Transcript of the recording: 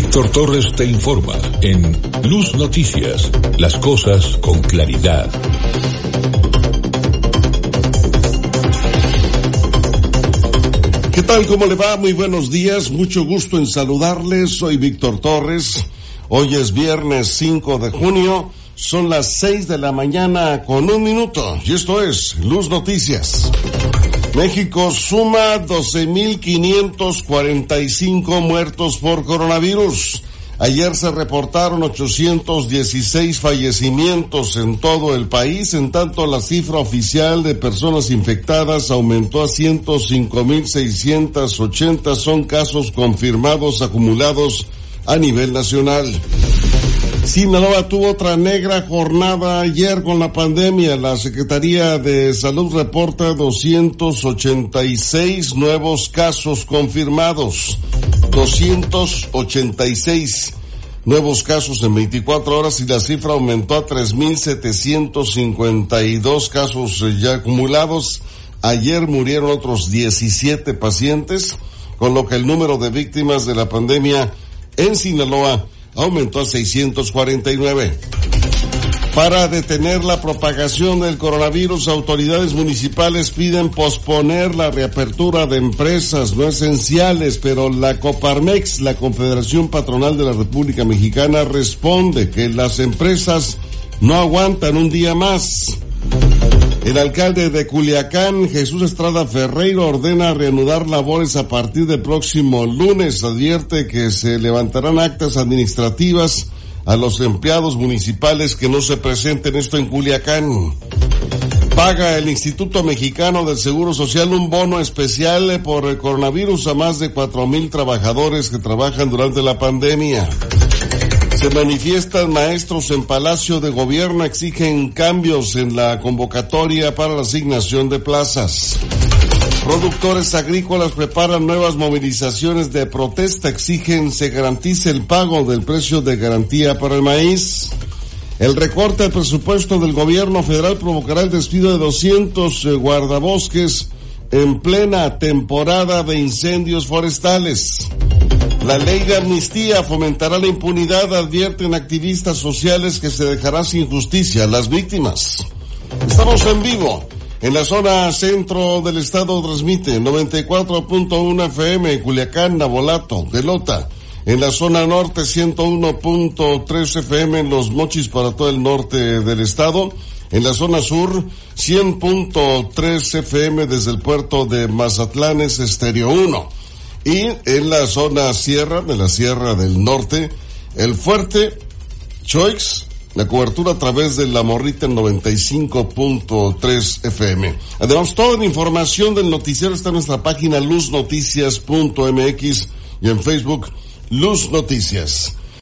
Víctor Torres te informa en Luz Noticias, las cosas con claridad. ¿Qué tal? ¿Cómo le va? Muy buenos días, mucho gusto en saludarles. Soy Víctor Torres. Hoy es viernes 5 de junio, son las 6 de la mañana con un minuto y esto es Luz Noticias. México suma 12.545 muertos por coronavirus. Ayer se reportaron 816 fallecimientos en todo el país, en tanto la cifra oficial de personas infectadas aumentó a 105.680. Son casos confirmados acumulados a nivel nacional. Sinaloa tuvo otra negra jornada ayer con la pandemia. La Secretaría de Salud reporta 286 nuevos casos confirmados. 286 nuevos casos en 24 horas y la cifra aumentó a 3.752 casos ya acumulados. Ayer murieron otros 17 pacientes, con lo que el número de víctimas de la pandemia en Sinaloa aumentó a 649. Para detener la propagación del coronavirus, autoridades municipales piden posponer la reapertura de empresas no esenciales, pero la Coparmex, la Confederación Patronal de la República Mexicana, responde que las empresas no aguantan un día más. El alcalde de Culiacán, Jesús Estrada Ferreiro, ordena reanudar labores a partir del próximo lunes. Advierte que se levantarán actas administrativas a los empleados municipales que no se presenten esto en Culiacán. Paga el Instituto Mexicano del Seguro Social un bono especial por el coronavirus a más de cuatro mil trabajadores que trabajan durante la pandemia. Se manifiestan maestros en Palacio de Gobierno, exigen cambios en la convocatoria para la asignación de plazas. Productores agrícolas preparan nuevas movilizaciones de protesta, exigen se garantice el pago del precio de garantía para el maíz. El recorte del presupuesto del gobierno federal provocará el despido de 200 eh, guardabosques en plena temporada de incendios forestales. La ley de amnistía fomentará la impunidad, advierten activistas sociales que se dejará sin justicia a las víctimas. Estamos en vivo. En la zona centro del estado transmite 94.1 FM, Culiacán, Nabolato, Delota. En la zona norte 101.3 FM en Los Mochis para todo el norte del estado. En la zona sur 100.3 FM desde el puerto de Mazatlanes, Estéreo 1. Y en la zona sierra, de la Sierra del Norte, el fuerte Choix, la cobertura a través de la morrita en 95.3 FM. Además, toda la información del noticiero está en nuestra página luznoticias.mx y en Facebook Luz Noticias.